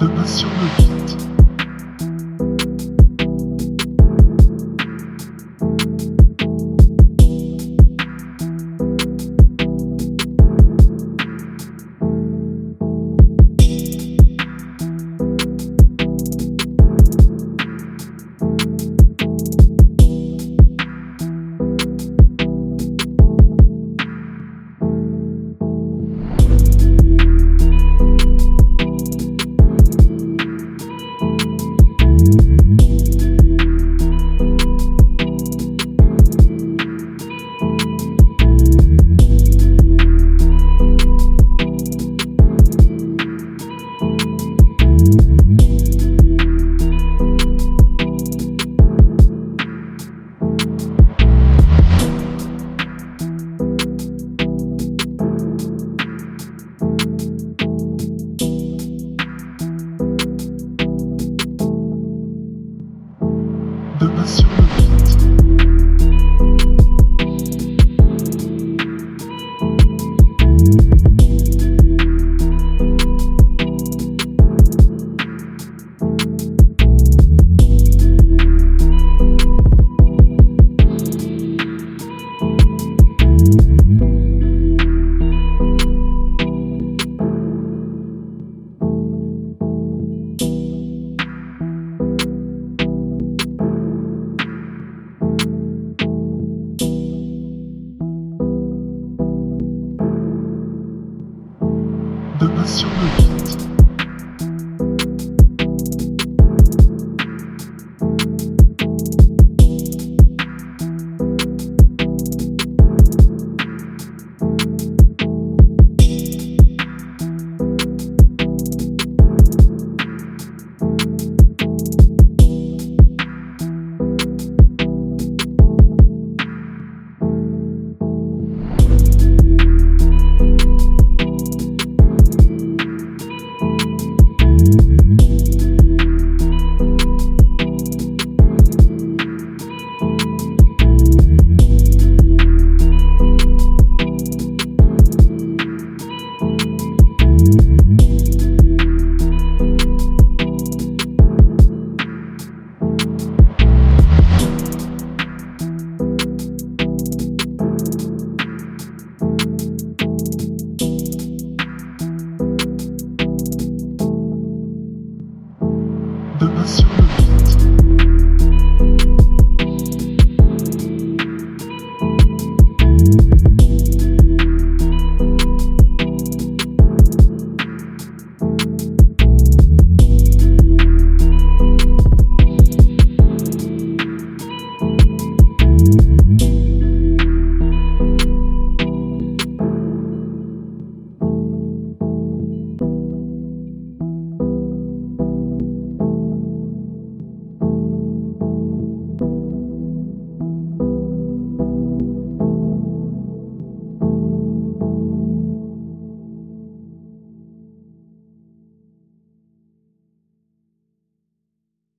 de Passion de Beat. de Passion de Beat.